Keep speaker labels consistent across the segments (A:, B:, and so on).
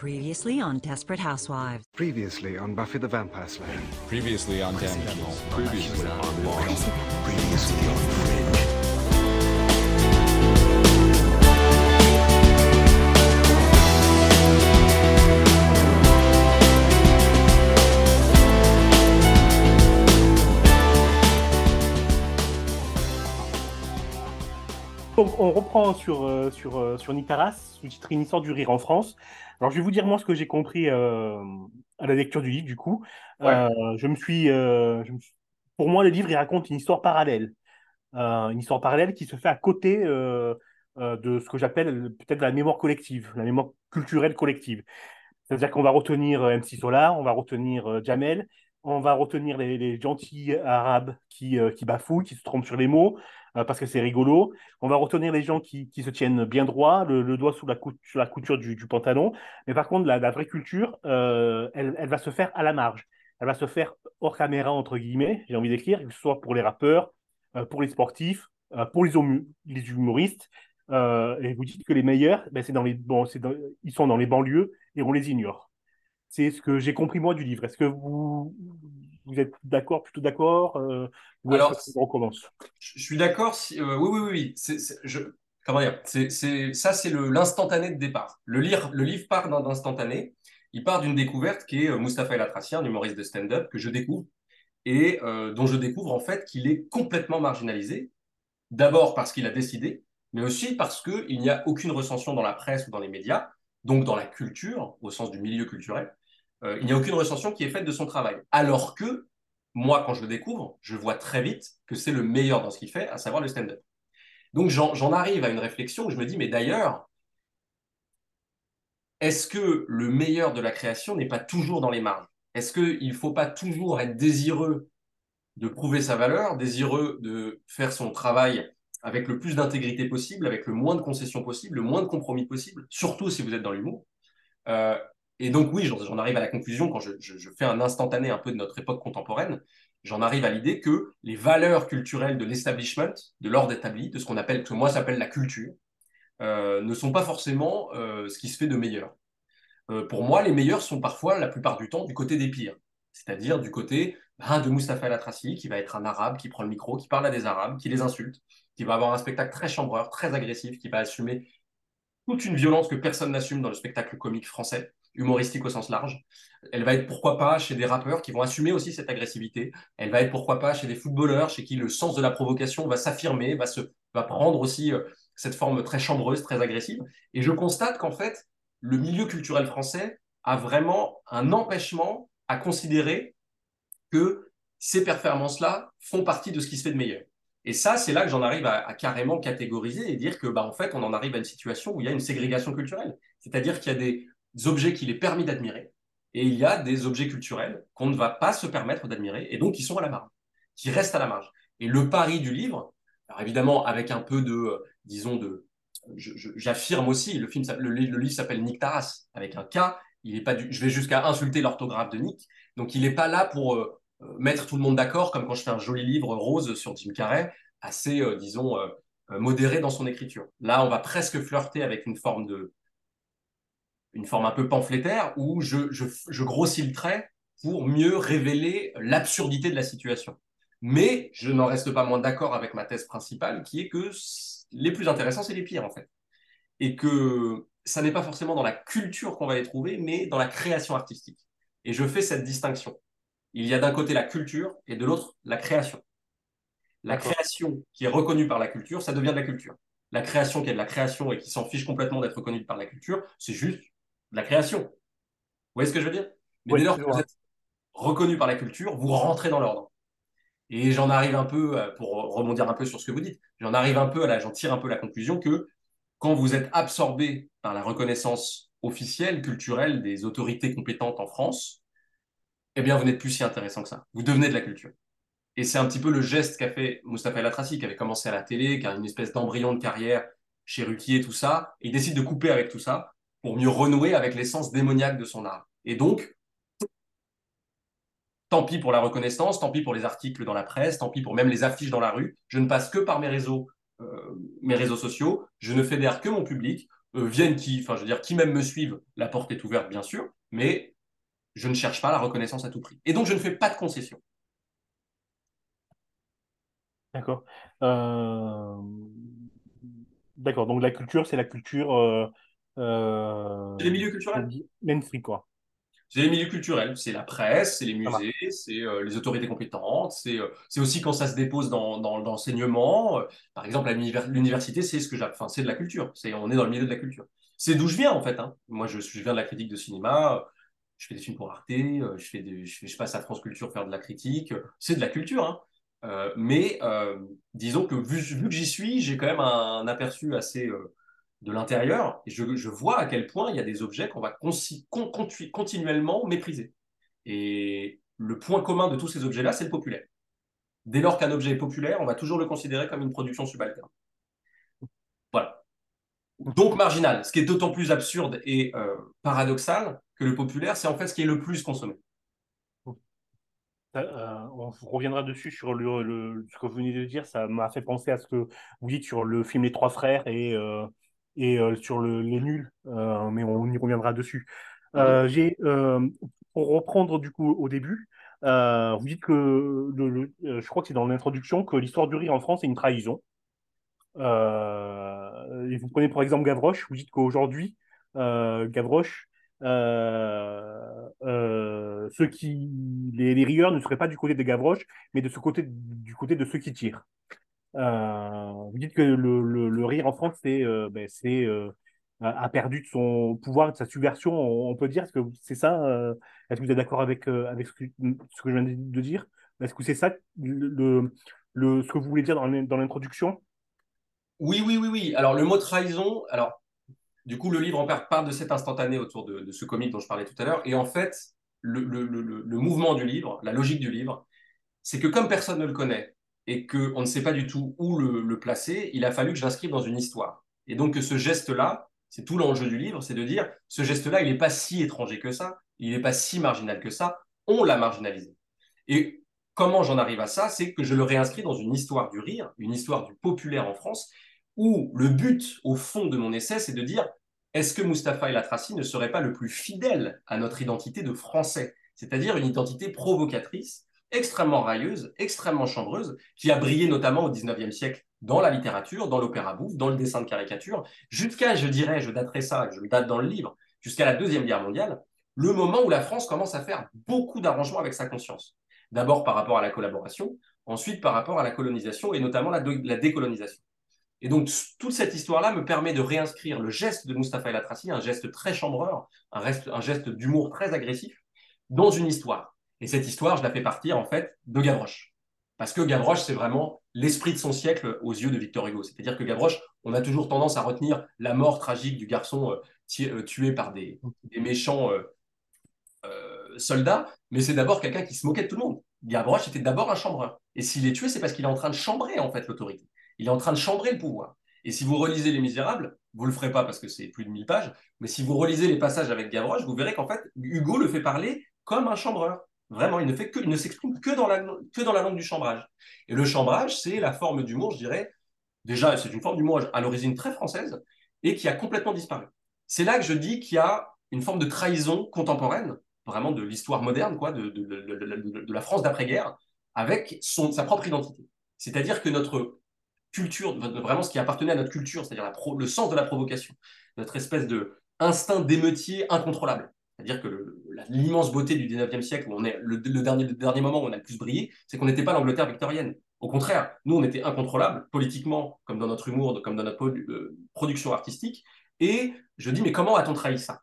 A: Previously on Desperate Housewives.
B: Previously on Buffy the Vampire Slayer.
C: Previously on Damages. Previously on Lost.
B: Previously on Fringe.
D: Donc, on reprend sur, euh, sur, euh, sur Nicaras, sous-titré Une histoire du rire en France. Alors, je vais vous dire moi ce que j'ai compris euh, à la lecture du livre, du coup. Euh, je me suis, euh, je me suis- Pour moi, le livre, il raconte une histoire parallèle. Une histoire parallèle qui se fait à côté de ce que j'appelle peut-être la mémoire collective, la mémoire culturelle collective. C'est-à-dire qu'on va retenir MC Solar, on va retenir Jamel, on va retenir les, gentils arabes qui, euh, qui bafouillent, qui se trompent sur les mots, euh, parce que c'est rigolo. On va retenir les gens qui, se tiennent bien droit, le, doigt sous la, sur la couture du, pantalon. Mais par contre, la, vraie culture, euh, elle, elle va se faire à la marge. Elle va se faire hors caméra, entre guillemets, j'ai envie d'écrire, que ce soit pour les rappeurs, euh, pour les sportifs, pour les, humoristes. Et vous dites que les meilleurs, ben, c'est dans les, ils sont dans les banlieues et on les ignore. C'est ce que j'ai compris moi du livre. Est-ce que vous, vous êtes d'accord, plutôt d'accord euh, ou
E: Alors,
D: on recommence?
E: Je suis d'accord. Si, euh, oui, oui, oui, je, comment dire? C'est, Ça, c'est l'instantané de départ. Le, lire, le livre part d'un instantané. Il part d'une découverte qui est euh, Mustapha El Atrassi, un humoriste de stand-up que je découvre et euh, dont je découvre en fait qu'il est complètement marginalisé. D'abord parce qu'il a décidé, mais aussi parce qu'il n'y a aucune recension dans la presse ou dans les médias, donc dans la culture, au sens du milieu culturel. Euh, il n'y a aucune recension qui est faite de son travail. Alors que moi, quand je le découvre, je vois très vite que c'est le meilleur dans ce qu'il fait, à savoir le stand-up. Donc j'en arrive à une réflexion où je me dis, mais d'ailleurs, est-ce que le meilleur de la création n'est pas toujours dans les marges? Est-ce qu'il ne faut pas toujours être désireux de prouver sa valeur, désireux de faire son travail avec le plus d'intégrité possible, avec le moins de concessions possible, le moins de compromis possible, surtout si vous êtes dans l'humour? Euh, Et donc oui, j'en arrive à la conclusion quand je, fais un instantané un peu de notre époque contemporaine, j'en arrive à l'idée que les valeurs culturelles de l'establishment, de l'ordre établi, de ce qu'on appelle, que moi s'appelle la culture, euh, ne sont pas forcément euh, ce qui se fait de meilleur. Euh, pour moi, les meilleurs sont parfois, la plupart du temps, du côté des pires. C'est-à-dire du côté ben, de Mustapha El Atrassi, qui va être un arabe, qui prend le micro, qui parle à des arabes, qui les insulte, qui va avoir un spectacle très chambreur, très agressif, qui va assumer toute une violence que personne n'assume dans le spectacle comique français, humoristique au sens large. Elle va être pourquoi pas chez des rappeurs qui vont assumer aussi cette agressivité. Elle va être pourquoi pas chez des footballeurs chez qui le sens de la provocation va s'affirmer, va, se, va prendre aussi euh, cette forme très chambreuse, très agressive. Et je constate qu'en fait, le milieu culturel français a vraiment un empêchement à considérer que ces performances-là font partie de ce qui se fait de meilleur. Et ça, c'est là que j'en arrive à, à carrément catégoriser et dire que, bah, en fait, on en arrive à une situation où il y a une ségrégation culturelle. C'est-à-dire qu'il y a des objets qu'il est permis d'admirer et il y a des objets culturels qu'on ne va pas se permettre d'admirer et donc qui sont à la marge, qui restent à la marge. Et le pari du livre, alors évidemment avec un peu de, euh, disons, de, j'affirme aussi, le, livre s'appelle Nick Taras, avec un K, il est pas je vais jusqu'à insulter l'orthographe de Nick, donc il n'est pas là pour euh, euh, mettre tout le monde d'accord, comme quand je fais un joli livre rose sur Jim Carrey, assez, disons, modéré dans son écriture. Là, on va presque flirter avec une forme de, une forme un peu pamphlétaire où je, je, je grossis le trait pour mieux révéler l'absurdité de la situation. Mais je n'en reste pas moins d'accord avec ma thèse principale, qui est que les plus intéressants, c'est les pires, en fait. Et que ça n'est pas forcément dans la culture qu'on va les trouver, mais dans la création artistique. Et je fais cette distinction. Il y a d'un côté la culture et de l'autre la création. La création qui est reconnue par la culture, ça devient de la culture. La création qui est de la création et qui s'en fiche complètement d'être reconnue par la culture, c'est juste de la création. Vous voyez ce que je veux dire? Mais
D: Oui,
E: dès lors que vous êtes reconnu par la culture, vous rentrez dans l'ordre. Et j'en arrive un peu, euh, pour rebondir un peu sur ce que vous dites, j'en arrive un peu à la, j'en tire un peu la conclusion que quand vous êtes absorbé par la reconnaissance officielle, culturelle des autorités compétentes en France, eh bien, vous n'êtes plus si intéressant que ça. Vous devenez de la culture. Et c'est un petit peu le geste qu'a fait Mustapha El Atrassi, qui avait commencé à la télé, qui a une espèce d'embryon de carrière chez Ruquier, tout ça, et il décide de couper avec tout ça pour mieux renouer avec l'essence démoniaque de son art. Et donc, tant pis pour la reconnaissance, tant pis pour les articles dans la presse, tant pis pour même les affiches dans la rue. Je ne passe que par mes réseaux, euh, sociaux. Je ne fédère que mon public euh, viennent qui, enfin, je veux dire, qui même me suivent, la porte est ouverte, bien sûr, mais je ne cherche pas la reconnaissance à tout prix. Et donc, je ne fais pas de concessions.
D: D'accord. Euh, D'accord. Donc la culture, c'est la culture
E: C'est les milieux culturels?
D: mainstream, quoi.
E: C'est les milieux culturels, c'est la presse, c'est les musées, c'est euh, les autorités compétentes, c'est euh, c'est aussi quand ça se dépose dans, dans l'enseignement. Euh, Par exemple, l'université, c'est ce que enfin, c'est de la culture. C'est, on est dans le milieu de la culture. C'est d'où je viens en fait. hein. Moi, je, je viens de la critique de cinéma. euh, Je fais des films pour Arte. euh, Je fais des, je, fais- je passe à France Culture faire de la critique. euh, C'est de la culture. hein. Euh, mais euh, disons que vu, vu que j'y suis, j'ai quand même un, aperçu assez euh, de l'intérieur je, vois à quel point il y a des objets qu'on va continuellement mépriser. Et le point commun de tous ces objets-là, c'est le populaire. Dès lors qu'un objet est populaire, on va toujours le considérer comme une production subalterne. Voilà. Donc marginal, ce qui est d'autant plus absurde et euh, paradoxal que le populaire, c'est en fait ce qui est le plus consommé.
D: Euh, on reviendra dessus sur le- ce que vous venez de dire. Ça m'a fait penser à ce que vous dites sur le film Les Trois Frères et, euh, et euh, sur le, les nuls, Euh, mais on y reviendra dessus. J'ai, euh, pour reprendre du coup au début, vous dites que le, le- je crois que c'est dans l'introduction que l'histoire du rire en France est une trahison. Et vous prenez pour exemple Gavroche, vous dites qu'aujourd'hui, Gavroche, euh, euh, ceux qui, les, les rieurs ne seraient pas du côté de Gavroche, mais de ce côté, du côté de ceux qui tirent. Euh, vous dites que le, le, rire en France, c'est, euh, ben, c'est, euh, a a perdu de son pouvoir, de sa subversion, on, peut dire. Est-ce que c'est ça euh, Est-ce que vous êtes d'accord avec, euh, avec ce que, je viens de dire? Est-ce que c'est ça le, le, ce que vous voulez dire dans dans l'introduction?
E: Oui, oui, oui, oui. Alors le mot trahison, alors du coup le livre en part de cet instantané autour de, ce comique dont je parlais tout à l'heure. Et en fait, le, le- le mouvement du livre, la logique du livre, c'est que comme personne ne le connaît et qu'on ne sait pas du tout où le, placer, il a fallu que je l'inscrive dans une histoire. Et donc ce geste-là, c'est tout l'enjeu du livre, c'est de dire, ce geste-là, il n'est pas si étranger que ça, il n'est pas si marginal que ça, on l'a marginalisé. Et comment j'en arrive à ça C'est que je le réinscris dans une histoire du rire, une histoire du populaire en France, où le but, au fond de mon essai, c'est de dire, est-ce que Mustapha El Atrassi ne serait pas le plus fidèle à notre identité de Français? C'est-à-dire une identité provocatrice, extrêmement railleuse, extrêmement chambreuse, qui a brillé notamment au XIXe siècle dans la littérature, dans l'opéra bouffe, dans le dessin de caricature, jusqu'à, je dirais, je daterai ça, je le date dans le livre, jusqu'à la Deuxième Guerre mondiale, le moment où la France commence à faire beaucoup d'arrangements avec sa conscience. D'abord par rapport à la collaboration, ensuite par rapport à la colonisation et notamment la, la décolonisation. Et donc, toute cette histoire-là me permet de réinscrire le geste de Mustapha El Atrassi, un geste très chambreur, un geste d'humour très agressif, dans une histoire. Et cette histoire, je la fais partir, en fait, de Gavroche. Parce que Gavroche, c'est vraiment l'esprit de son siècle aux yeux de Victor Hugo. C'est-à-dire que Gavroche, on a toujours tendance à retenir la mort tragique du garçon euh, tué par des, méchants euh, euh, soldats, mais c'est d'abord quelqu'un qui se moquait de tout le monde. Gavroche était d'abord un chambreur. Et s'il est tué, c'est parce qu'il est en train de chambrer, en fait, l'autorité. Il est en train de chambrer le pouvoir. Et si vous relisez Les Misérables, vous le ferez pas parce que c'est plus de 1000 pages, mais si vous relisez les passages avec Gavroche, vous verrez qu'en fait, Hugo le fait parler comme un chambreur. Vraiment, il ne, s'exprime que, dans la, langue du chambrage. Et le chambrage, c'est la forme d'humour, je dirais, déjà, c'est une forme d'humour à l'origine très française et qui a complètement disparu. C'est là que je dis qu'il y a une forme de trahison contemporaine, vraiment de l'histoire moderne, quoi, de la France d'après-guerre, avec son, sa propre identité. C'est-à-dire que notre culture, vraiment ce qui appartenait à notre culture, c'est-à-dire le sens de la provocation, notre espèce de instinct d'émeutier incontrôlable. C'est-à-dire que l'immense beauté du 19e siècle, on est le, dernier, dernier moment où on a le plus brillé, c'est qu'on n'était pas l'Angleterre victorienne. Au contraire, nous, on était incontrôlables, politiquement, comme dans notre humour, comme dans notre euh, production artistique. Et je dis, mais comment a-t-on trahi ça?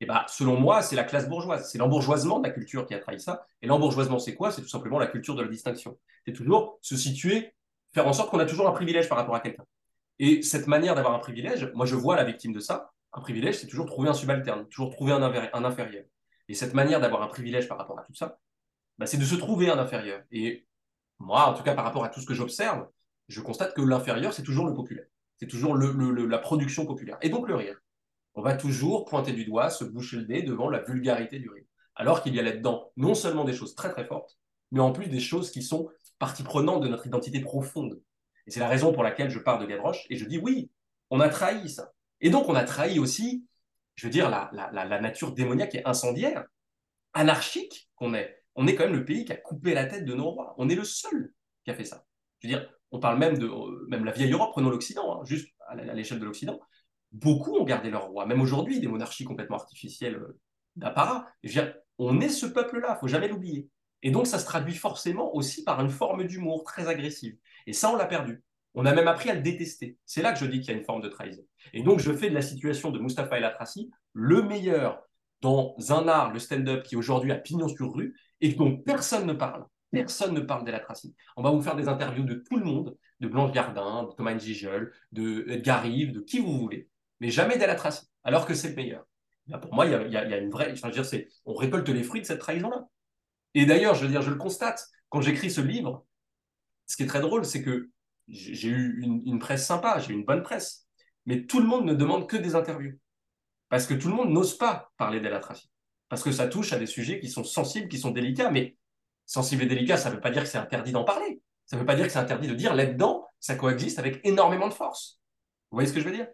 E: Et bien, selon moi, c'est la classe bourgeoise. C'est l'embourgeoisement de la culture qui a trahi ça. Et l'embourgeoisement, c'est quoi? C'est tout simplement la culture de la distinction. C'est toujours se situer, faire en sorte qu'on a toujours un privilège par rapport à quelqu'un. Et cette manière d'avoir un privilège, moi, je vois la victime de ça. Un privilège, c'est toujours trouver un subalterne, toujours trouver un, inférieur. Et cette manière d'avoir un privilège par rapport à tout ça, bah, c'est de se trouver un inférieur. Et moi, en tout cas, par rapport à tout ce que j'observe, je constate que l'inférieur, c'est toujours le populaire. C'est toujours la production populaire. Et donc le rire. On va toujours pointer du doigt, se boucher le nez devant la vulgarité du rire. Alors qu'il y a là-dedans non seulement des choses très très fortes, mais en plus des choses qui sont partie prenante de notre identité profonde. Et c'est la raison pour laquelle je pars de Gavroche et je dis oui, on a trahi ça. Et donc, on a trahi aussi, je veux dire, la, nature démoniaque et incendiaire, anarchique qu'on est. On est quand même le pays qui a coupé la tête de nos rois. On est le seul qui a fait ça. Je veux dire, on parle même de même la vieille Europe, prenons l'Occident, hein, juste à l'échelle de l'Occident. Beaucoup ont gardé leur roi, même aujourd'hui, des monarchies complètement artificielles euh, d'apparat. Je veux dire, on est ce peuple-là, faut jamais l'oublier. Et donc, ça se traduit forcément aussi par une forme d'humour très agressive. Et ça, on l'a perdu. On a même appris à le détester. C'est là que je dis qu'il y a une forme de trahison. Et donc, je fais de la situation de Mustapha El Atrassi le meilleur dans un art, le stand-up, qui aujourd'hui a pignon sur rue et dont personne ne parle. Personne ne parle d'Elatrassi. On va vous faire des interviews de tout le monde, de Blanche Gardin, de Thomas Gigel, de Edgar de qui vous voulez, mais jamais d'Elatrassi, alors que c'est le meilleur. pour moi, il y, a, une vraie. Enfin, je veux dire, on récolte les fruits de cette trahison-là. Et d'ailleurs, je je le constate, quand j'écris ce livre, ce qui est très drôle, c'est que j'ai eu une, presse sympa, j'ai eu une bonne presse, mais tout le monde ne demande que des interviews. Parce que tout le monde n'ose pas parler d'Elatrassi. Parce que ça touche à des sujets qui sont sensibles, qui sont délicats, mais sensible et délicat, ça ne veut pas dire que c'est interdit d'en parler. Ça ne veut pas dire que c'est interdit de dire là-dedans, ça coexiste avec énormément de force. Vous voyez ce que je veux dire?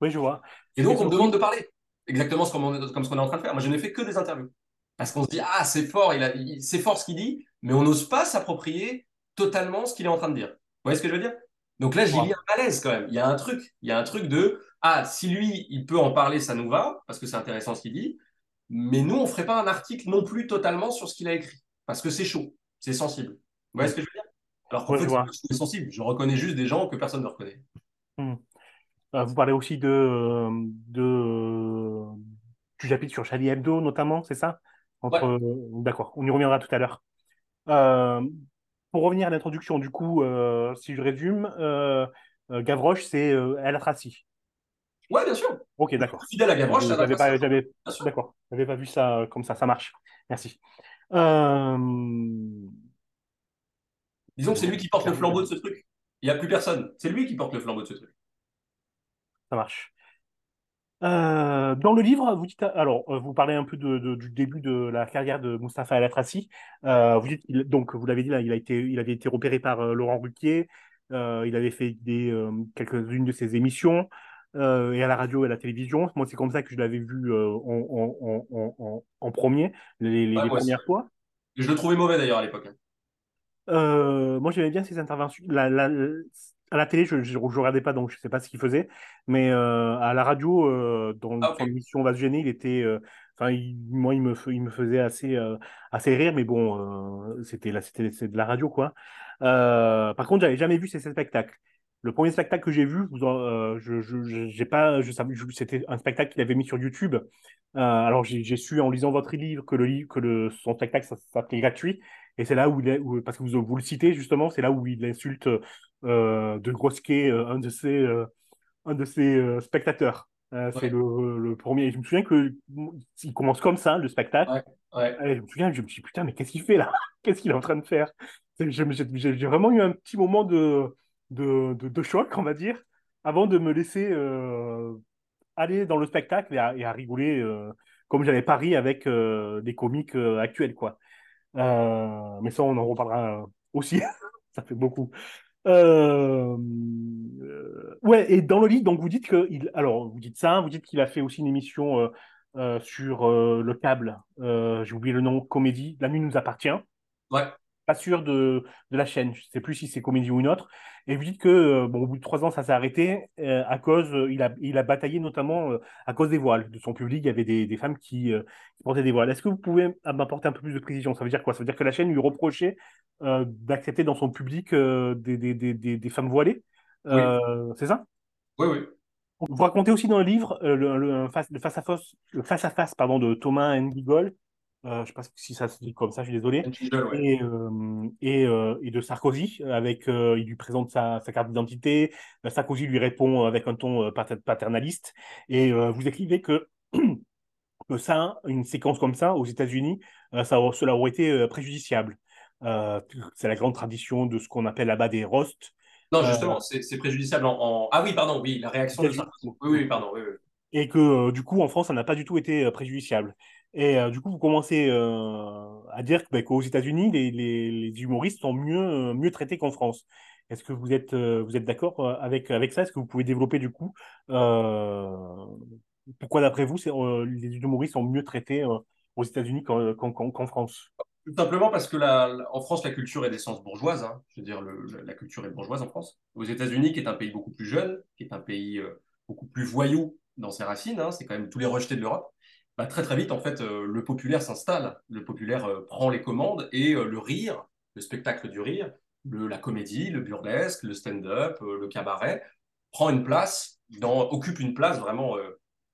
D: Oui, je vois.
E: Et donc, on me demande de parler. Exactement comme, ce qu'on est en train de faire. Moi, je n'ai fait que des interviews. Parce qu'on se dit, ah, c'est fort, il c'est fort ce qu'il dit, mais on n'ose pas s'approprier totalement ce qu'il est en train de dire. Vous voyez ce que je veux dire? Donc là, j'y lis un malaise quand même. Il y a un truc. Il y a un truc de, ah, si lui, il peut en parler, ça nous va, parce que c'est intéressant ce qu'il dit. Mais nous, on ne ferait pas un article non plus totalement sur ce qu'il a écrit parce que c'est chaud, c'est sensible. Vous voyez ce que je veux dire? Alors qu'en fait, c'est sensible. Je reconnais juste des gens que personne ne reconnaît.
D: Hmm. Euh, vous parlez aussi de, de du chapitre sur Charlie Hebdo, notamment, c'est ça? Entre... D'accord, on y reviendra tout à l'heure. Euh, pour revenir à l'introduction, du coup, euh, si je résume, Gavroche, c'est El Atrassi.
E: Ouais, bien sûr.
D: Ok, d'accord.
E: Fidèle à Gavroche,
D: ça D'accord, j'avais pas vu ça comme ça, ça marche. Merci. Euh,
E: Disons que c'est lui qui porte le flambeau de ce truc. Il n'y a plus personne. C'est lui qui porte le flambeau de ce truc.
D: Ça marche. Euh, dans le livre, vous dites, alors, euh, vous parlez un peu du début de la carrière de Mustapha El Atrassi. vous dites, donc, vous l'avez dit là, il a été, il avait été repéré par Laurent Ruquier. il avait fait des, quelques-unes de ses émissions. Euh, et à la radio et à la télévision. Moi, c'est comme ça que je l'avais vu euh, en, premier, les, premières fois.
E: Je le trouvais mauvais d'ailleurs à l'époque. Hein.
D: Euh, moi, j'aimais bien ses interventions. À la télé, je ne regardais pas, donc je ne sais pas ce qu'il faisait. Mais à la radio, dans ah, l'émission On va se gêner, il était. Enfin, moi, il me, il me faisait assez, assez rire, mais bon, c'était de la radio, quoi. par contre, j'avais jamais vu ces spectacles. Le premier spectacle que j'ai vu, euh, je, je, j'ai pas, je c'était un spectacle qu'il avait mis sur YouTube. Euh, alors j'ai su en lisant votre livre que le livre, que le, son spectacle s'appelait gratuit. Et c'est là où il est, parce que vous, vous le citez justement, c'est là où il insulte euh, de Grosquet, un de ses, un de ses spectateurs. C'est le, le, premier. Je me souviens que il commence comme ça le spectacle.
E: Ouais,
D: je me souviens, je me suis dit putain, mais qu'est-ce qu'il fait là? Qu'est-ce qu'il est en train de faire? J'ai vraiment eu un petit moment de de, de, choc, on va dire, avant de me laisser euh, aller dans le spectacle et à, rigoler euh, comme j'avais pari avec euh, des comiques actuels, quoi. Mais ça, on en reparlera aussi. ça fait beaucoup. ouais, et dans le livre, donc vous dites que, il, alors vous dites ça, vous dites qu'il a fait aussi une émission sur le câble. J'ai oublié le nom, comédie. La nuit nous appartient.
E: Ouais
D: pas sûr de, de, la chaîne. Je ne sais plus si c'est comédie ou une autre. Et vous dites que, euh, bon, au bout de trois ans, ça s'est arrêté euh, à cause, euh, il, a, il a bataillé notamment à cause des voiles. De son public, il y avait des, des femmes qui, portaient des voiles. Est-ce que vous pouvez m'apporter un peu plus de précision? Ça veut dire quoi? Ça veut dire que la chaîne lui reprochait d'accepter dans son public des, des, des, femmes voilées? C'est ça?
E: Oui, oui.
D: Vous racontez aussi dans le livre le, face, le face-à-face face, à face, pardon, de Thomas Ngigol, je ne sais pas si ça se dit comme ça, je suis désolé, et, euh, et, euh, et, de Sarkozy, avec, il lui présente sa, sa carte d'identité, Sarkozy lui répond avec un ton paternaliste, et vous écrivez que, ça, une séquence comme ça, aux États-Unis, ça, cela aurait été préjudiciable. c'est la grande tradition de ce qu'on appelle là-bas des roasts.
E: Non, justement, c'est préjudiciable en, Ah oui, pardon, oui, la réaction de Sarkozy. Oui, oui, pardon, oui, oui.
D: Et que du coup, en France, ça n'a pas du tout été préjudiciable. Et euh, du coup, vous commencez euh, à dire bah, qu'aux États-Unis, les, humoristes sont mieux, euh, mieux traités qu'en France. Est-ce que vous êtes, vous êtes d'accord avec, avec ça? Est-ce que vous pouvez développer du coup pourquoi d'après vous les humoristes sont mieux traités aux États-Unis qu'en, France?
E: Tout simplement parce que la, en France, la culture est d'essence bourgeoise. hein. Je veux dire, la culture est bourgeoise en France. Aux États-Unis, qui est un pays beaucoup plus jeune, qui est un pays beaucoup plus voyou dans ses racines, hein, c'est quand même tous les rejetés de l'Europe. Bah, très très vite, en fait, euh, le populaire s'installe. Le populaire euh, prend les commandes et euh, le rire, le spectacle du rire, la comédie, le burlesque, le stand-up, le cabaret, prend une place, occupe une place vraiment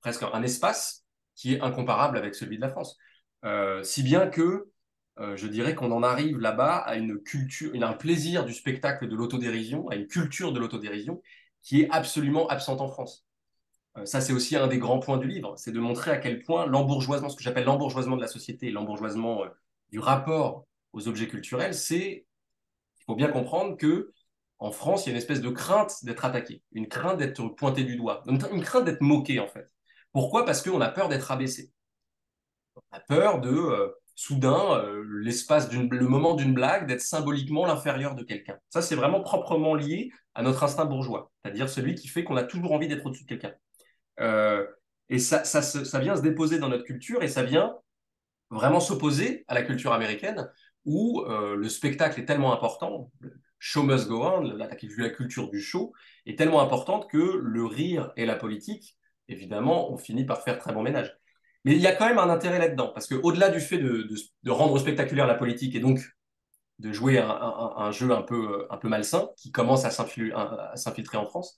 E: presque un espace qui est incomparable avec celui de la France. Si bien que je dirais qu'on en arrive là-bas à une culture, à un plaisir du spectacle de l'autodérision, à une culture de l'autodérision qui est absolument absente en France. Euh, ça, c'est aussi un des grands points du livre, c'est de montrer à quel point l'embourgeoisement, ce que j'appelle l'embourgeoisement de la société, l'embourgeoisement euh, du rapport aux objets culturels, c'est, il faut bien comprendre que en France, il y a une espèce de crainte d'être attaqué, une crainte d'être pointé du doigt, une, crainte d'être moqué en fait. Pourquoi? Parce qu'on a peur d'être abaissé. On a peur de, euh, soudain, le moment d'une blague, d'être symboliquement l'inférieur de quelqu'un. Ça, c'est vraiment proprement lié à notre instinct bourgeois, c'est-à-dire celui qui fait qu'on a toujours envie d'être au-dessus de quelqu'un. Euh, et ça, ça, vient se déposer dans notre culture et ça vient vraiment s'opposer à la culture américaine où euh, le spectacle est tellement important, le show must go on, la, la culture du show est tellement importante que le rire et la politique, évidemment, ont fini par faire très bon ménage. Mais il y a quand même un intérêt là-dedans, parce qu'au-delà du fait de, rendre spectaculaire la politique et donc de jouer un, un- jeu un peu, un peu malsain qui commence à s'infiltrer en France,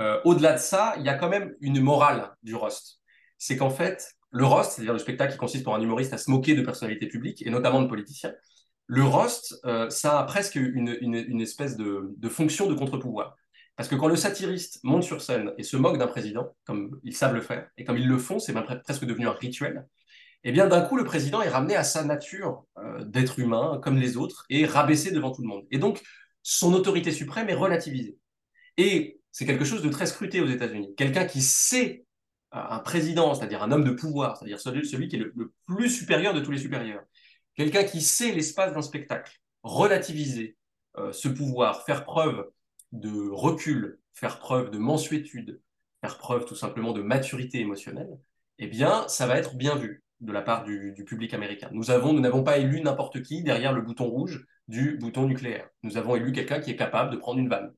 E: euh, au-delà de ça, il y a quand même une morale du roast. C'est qu'en fait, le roast, c'est-à-dire le spectacle qui consiste pour un humoriste à se moquer de personnalités publiques et notamment de politiciens, le roast, euh, ça a presque une, espèce de, fonction de contre-pouvoir. Parce que quand le satiriste monte sur scène et se moque d'un président, comme ils savent le faire, et comme ils le font, c'est même pre- presque devenu un rituel, eh bien d'un coup, le président est ramené à sa nature euh, d'être humain comme les autres et rabaissé devant tout le monde. Et donc, son autorité suprême est relativisée. Et c'est quelque chose de très scruté aux États-Unis. Quelqu'un qui sait un président, c'est-à-dire un homme de pouvoir, c'est-à-dire celui, qui est le, plus supérieur de tous les supérieurs, quelqu'un qui sait l'espace d'un spectacle, relativiser euh, ce pouvoir, faire preuve de recul, faire preuve de mansuétude, faire preuve tout simplement de maturité émotionnelle, eh bien, ça va être bien vu de la part du, public américain. Nous nous n'avons pas élu n'importe qui derrière le bouton rouge du bouton nucléaire. Nous avons élu quelqu'un qui est capable de prendre une vanne.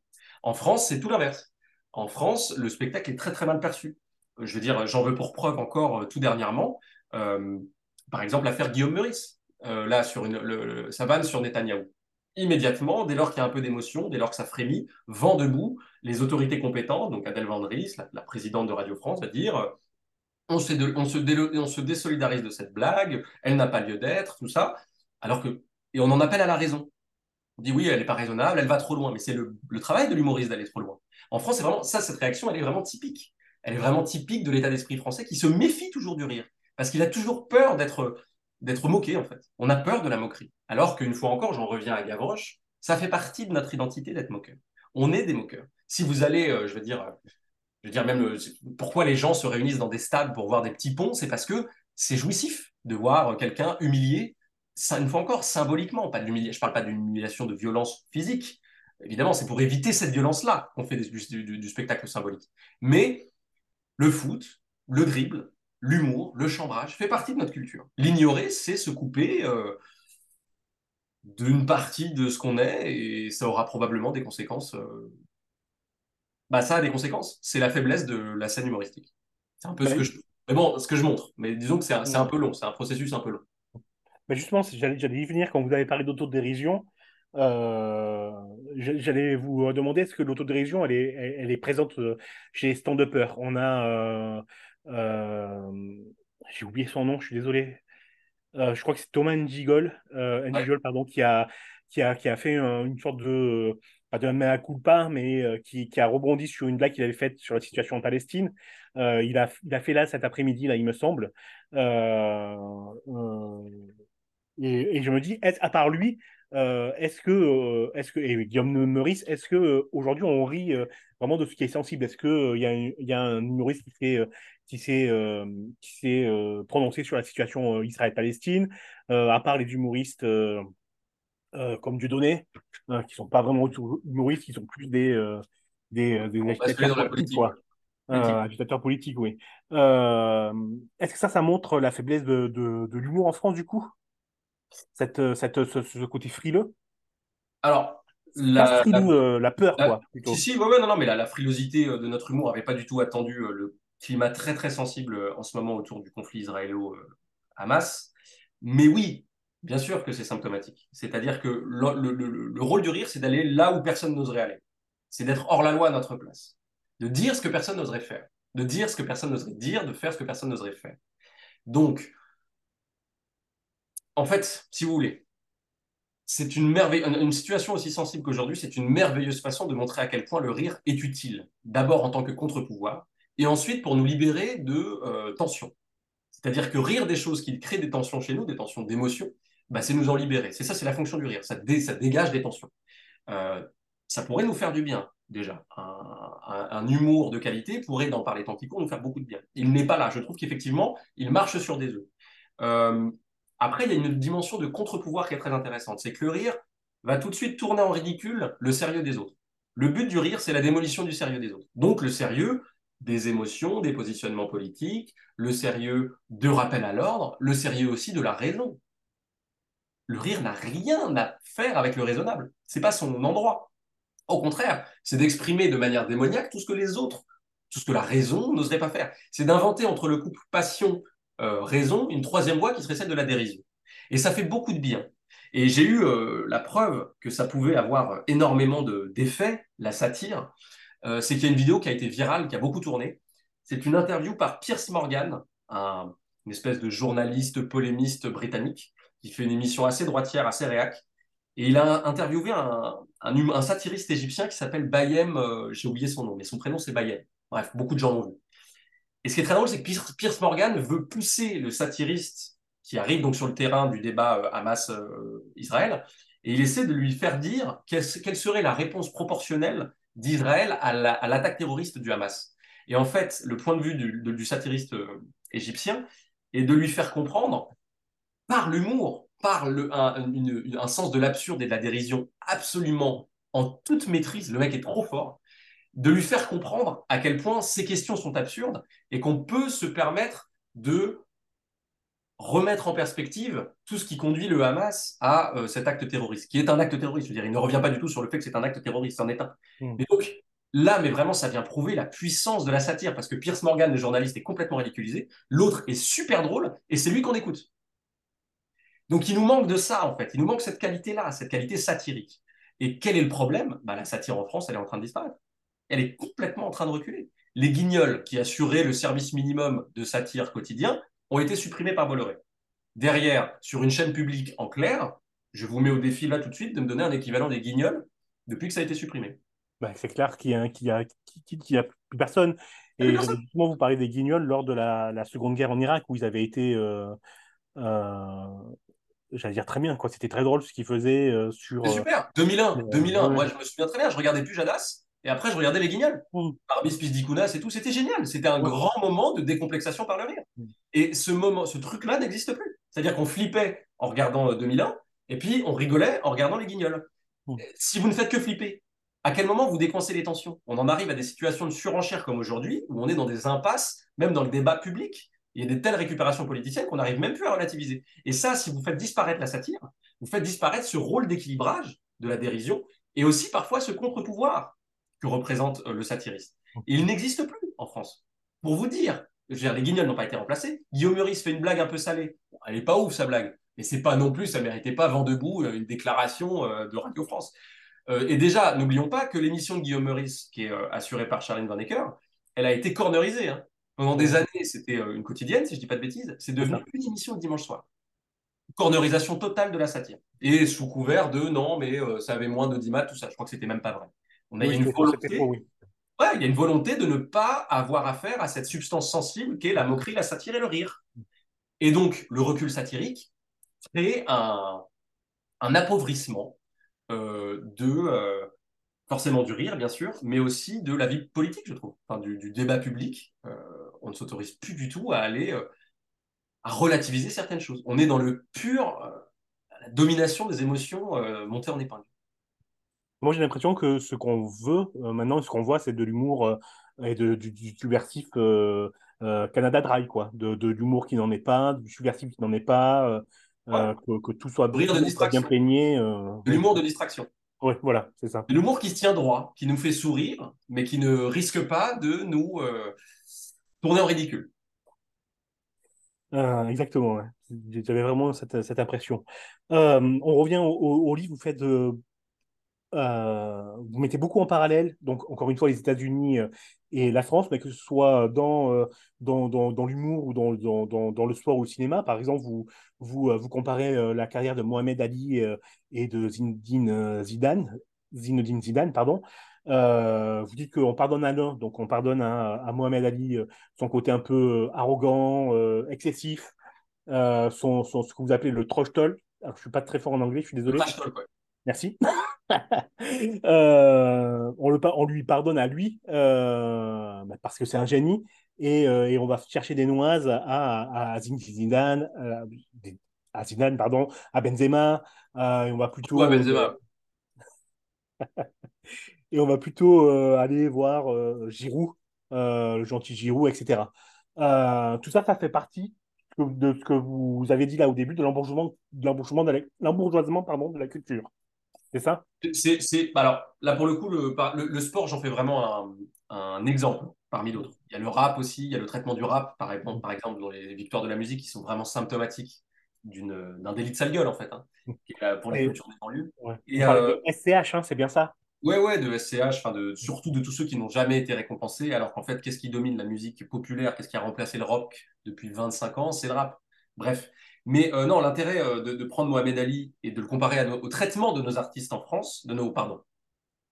E: En France, c'est tout l'inverse. En France, le spectacle est très très mal perçu. Je veux dire, j'en veux pour preuve encore euh, tout dernièrement, euh, par exemple l'affaire Guillaume Meurice, euh, là sur une, le, sur Netanyahou. Immédiatement, dès lors qu'il y a un peu d'émotion, dès lors que ça frémit, vent debout, les autorités compétentes, donc Adèle Van Dries, la, la présidente de Radio France, va dire on se, on se désolidarise de cette blague, elle n'a pas lieu d'être, tout ça, alors que et on en appelle à la raison. On dit oui, elle n'est pas raisonnable, elle va trop loin, mais c'est le, travail de l'humoriste d'aller trop loin. En France, c'est vraiment ça, cette réaction, elle est vraiment typique. Elle est vraiment typique de l'état d'esprit français qui se méfie toujours du rire, parce qu'il a toujours peur d'être moqué en fait. On a peur de la moquerie. Alors qu'une fois encore, j'en reviens à Gavroche, ça fait partie de notre identité d'être moqueur. On est des moqueurs. Si vous allez, euh, je veux dire, euh, je veux dire même euh, pourquoi les gens se réunissent dans des stades pour voir des petits ponts, c'est parce que c'est jouissif de voir quelqu'un humilié. Ça, une fois encore, symboliquement, pas de. Je parle pas d'une humiliation de violence physique. Évidemment, c'est pour éviter cette violence-là qu'on fait des- du, du- du spectacle symbolique. Mais le foot, le dribble, l'humour, le chambrage fait partie de notre culture. L'ignorer, c'est se couper euh, d'une partie de ce qu'on est et ça aura probablement des conséquences. euh, Bah, ça a des conséquences. C'est la faiblesse de la scène humoristique. C'est un peu ce que je. Mais bon, ce que je montre. Mais disons que c'est un, c'est un peu long. C'est un processus un peu long.
D: Mais justement, j'allais y venir quand vous avez parlé d'autodérision. Euh, j'a- j'allais vous demander est-ce que l'autodérision elle est, elle, elle est présente euh, chez stand-uppers. On a, euh, euh, j'ai oublié son nom, je suis désolé. Euh, je crois que c'est Thomas Njigol, euh, Njigol, pardon, qui a, qui a, qui a fait un- une sorte de, pas de mea culpa, mais euh, qui, qui a rebondi sur une blague qu'il avait faite sur la situation en Palestine. Euh, il a, il a fait là cet après-midi, là, il me semble. Euh, euh, et, et je me dis, est à part lui, euh, est-ce que, euh, est-ce que, et Guillaume Meurice, est-ce que euh, aujourd'hui on rit vraiment de ce qui est sensible? Est-ce que euh, il y a, un- il y a un humoriste qui s'est, qui s'est, qui s'est prononcé sur la situation Israël-Palestine? À part les humoristes, comme Dieudonné, euh, qui sont pas vraiment humoristes, qui sont plus des, des, des agitateurs politiques, quoi. Agitateurs politiques, oui. Est-ce que ça, ça montre la faiblesse de, de, de l'humour en France, du coup? Cette, euh, cette, ce, ce côté frileux?
E: Alors, la,
D: frileux, euh, la peur,
E: la-
D: quoi, plutôt.
E: si, si, ouais, ouais, non, non, mais la, la frilosité euh, de notre humour n'avait pas du tout attendu le climat très, très sensible en ce moment autour du conflit israélo-Hamas. Mais oui, bien sûr que c'est symptomatique. C'est-à-dire que le, le- le- le rôle du rire, c'est d'aller là où personne n'oserait aller. C'est d'être hors la loi à notre place. De dire ce que personne n'oserait faire. De dire ce que personne n'oserait dire, de faire ce que personne n'oserait faire. Donc, en fait, si vous voulez, c'est une merveille, une situation aussi sensible qu'aujourd'hui, c'est une merveilleuse façon de montrer à quel point le rire est utile. D'abord en tant que contre-pouvoir, et ensuite pour nous libérer de euh, tensions. C'est-à-dire que rire des choses qui créent des tensions chez nous, des tensions d'émotion, bah, c'est nous en libérer. C'est ça, c'est la fonction du rire. Ça, dé- ça dégage des tensions. Euh, ça pourrait nous faire du bien, déjà. Un, humour de qualité pourrait, dans par les temps qui courent, nous faire beaucoup de bien. Il n'est pas là. Je trouve qu'effectivement, il marche sur des œufs. Euh, après, il y a une dimension de contre-pouvoir qui est très intéressante. C'est que le rire va tout de suite tourner en ridicule le sérieux des autres. Le but du rire, c'est la démolition du sérieux des autres. Donc le sérieux des émotions, des positionnements politiques, le sérieux de rappel à l'ordre, le sérieux aussi de la raison. Le rire n'a rien à faire avec le raisonnable. C'est pas son endroit. Au contraire, c'est d'exprimer de manière démoniaque tout ce que les autres, tout ce que la raison n'oserait pas faire. C'est d'inventer entre le couple passion-raison une troisième voie qui serait celle de la dérision. Et ça fait beaucoup de bien. Et j'ai eu euh, la preuve que ça pouvait avoir énormément de- d'effets, la satire. Euh, c'est qu'il y a une vidéo qui a été virale, qui a beaucoup tourné. C'est une interview par Pierce Morgan, un- une espèce de journaliste polémiste britannique, qui fait une émission assez droitière, assez réac. Et il a interviewé un, un, hum- satiriste égyptien qui s'appelle Bayem, euh, j'ai oublié son nom, mais son prénom c'est Bayem. Bref, beaucoup de gens l'ont vu. Et ce qui est très drôle, c'est que Pierce, Morgan veut pousser le satiriste qui arrive donc sur le terrain du débat euh, Hamas-Israël, et il essaie de lui faire dire quelle, serait la réponse proportionnelle d'Israël à la- à l'attaque terroriste du Hamas. Et en fait, le point de vue du, satiriste euh, égyptien est de lui faire comprendre, par l'humour, par un sens de l'absurde et de la dérision absolument en toute maîtrise, le mec est trop fort, de lui faire comprendre à quel point ces questions sont absurdes et qu'on peut se permettre de remettre en perspective tout ce qui conduit le Hamas à euh, cet acte terroriste, qui est un acte terroriste. Je veux dire, il ne revient pas du tout sur le fait que c'est un acte terroriste, c'en est un. Et donc, là, mais vraiment, ça vient prouver la puissance de la satire, parce que Pierce Morgan, le journaliste, est complètement ridiculisé, l'autre est super drôle, et c'est lui qu'on écoute. Donc, il nous manque de ça, en fait. Il nous manque cette qualité-là, cette qualité satirique. Et quel est le problème? Bah, La satire en France, elle est en train de disparaître. Elle est complètement en train de reculer. Les guignols qui assuraient le service minimum de satire quotidien ont été supprimés par Bolloré. Derrière, sur une chaîne publique en clair, je vous mets au défi là tout de suite de me donner un équivalent des guignols depuis que ça a été supprimé.
D: Bah, c'est clair qu'il y a, a, a plus personne. Et justement, vous parlez des Guignols lors de la, la Seconde Guerre en Irak, où ils avaient été, euh, euh, j'allais dire très bien, quoi. C'était très drôle ce qu'ils faisaient euh, sur.
E: C'est
D: euh,
E: super. 2001,
D: euh,
E: 2001.
D: ouais.
E: Moi, je me souviens très bien. Je regardais plus Jadas et après, je regardais les guignols.
D: Mm.
E: Parmi Spizdikounas et tout. C'était génial. C'était un grand moment de décomplexation par le rire.
D: Mm.
E: Et ce moment, ce truc-là n'existe plus. C'est-à-dire qu'on flippait en regardant euh, 2001 et puis on rigolait en regardant les guignols.
D: Mm.
E: Si vous ne faites que flipper, à quel moment vous décoincez les tensions? On en arrive à des situations de surenchère comme aujourd'hui, où on est dans des impasses, même dans le débat public. Il y a des telles récupérations politiciennes qu'on n'arrive même plus à relativiser. Et ça, si vous faites disparaître la satire, vous faites disparaître ce rôle d'équilibrage de la dérision et aussi parfois ce contre-pouvoir que représente euh, le satiriste. Il n'existe plus en France. Pour vous dire, je veux dire, les guignols n'ont pas été remplacés. Guillaume Meurice fait une blague un peu salée. Bon, elle n'est pas ouf, sa blague. Mais c'est pas non plus, ça méritait pas vent debout, euh, une déclaration euh, de Radio France. Euh, et déjà, n'oublions pas que l'émission de Guillaume Meurice, qui est euh, assurée par Charlène Van Ecker, elle a été cornerisée. hein. Pendant des années, c'était euh, une quotidienne, si je dis pas de bêtises. C'est devenu une émission le dimanche soir. Cornerisation totale de la satire. Et sous couvert de non, mais ça avait moins de 10 tout ça. Je crois que c'était même pas vrai. On a
D: oui,
E: une
D: c'était-
E: volonté,
D: c'était faux, oui.
E: ouais, il y a une volonté de ne pas avoir affaire à cette substance sensible qu'est la moquerie, la satire et le rire. Et donc, le recul satirique crée un, un appauvrissement euh, de euh, forcément du rire, bien sûr, mais aussi de la vie politique, je trouve, enfin, du, du débat public. Euh, on ne s'autorise plus du tout à aller à relativiser certaines choses. On est dans le pur, la domination des émotions montées en épingle.
D: Moi, j'ai l'impression que ce qu'on veut euh, maintenant, ce qu'on voit, c'est de l'humour euh, et de, du, du subversif euh, Canada Dry, quoi. De, de l'humour qui n'en est pas, du subversif qui n'en est pas, que, que tout soit, bien peigné.
E: De l'humour de distraction.
D: ouais, voilà, c'est ça.
E: De l'humour qui se tient droit, qui nous fait sourire, mais qui ne risque pas de nous tourner en ridicule.
D: Euh, exactement, ouais. J'avais vraiment cette, cette impression. Euh, on revient au, au- au livre, vous faites, euh, vous mettez beaucoup en parallèle, donc encore une fois les États-Unis euh, et la France, mais que ce soit dans, euh, dans, dans, dans l'humour ou dans, dans, dans, le sport ou le cinéma. Par exemple, vous, vous, euh, vous comparez euh, la carrière de Mohamed Ali euh, et de Zinedine euh, Zidane, Zinedine Zidane, pardon. Euh, vous dites qu'on pardonne à l'un, donc on pardonne à, à Mohamed Ali euh, son côté un peu euh, arrogant, euh, excessif, euh, son, son, ce que vous appelez le trash talk. Alors, je suis pas très fort en anglais, je suis
E: Le
D: désolé.
E: trash talk, ouais.
D: Merci. Euh, on, le, pa- on lui pardonne à lui euh, bah, parce que c'est un génie et, euh, et on va chercher des noises à, à, à Zidane, à Zidane, pardon, à Benzema. et on va plutôt
E: Ouais, Benzema?
D: et on va plutôt aller voir Giroud, le gentil Giroud, etc. Tout ça, ça fait partie de ce que vous avez dit là au début de l'embourgeoisement, de de la culture. C'est ça?
E: C'est, c'est, alors, là, pour le coup, le, le, le sport, j'en fais vraiment un, un exemple parmi d'autres. Il y a le rap aussi, il y a le traitement du rap, par exemple, par exemple dans les victoires de la musique, qui sont vraiment symptomatiques d'une, d'un délit de sale gueule, en fait, hein, qui est, pour la
D: Et-
E: culture des banlieues.
D: Ouais.
E: Et,
D: On parle
E: euh,
D: de SCH, hein, c'est bien ça?
E: Ouais, ouais, de SCH, enfin de, surtout de tous ceux qui n'ont jamais été récompensés, alors qu'en fait, qu'est-ce qui domine la musique populaire, qu'est-ce qui a remplacé le rock depuis 25 ans, c'est le rap. Bref. Mais euh, non, l'intérêt euh, de, prendre Mohamed Ali et de le comparer au traitement de nos artistes en France, de nos, pardon,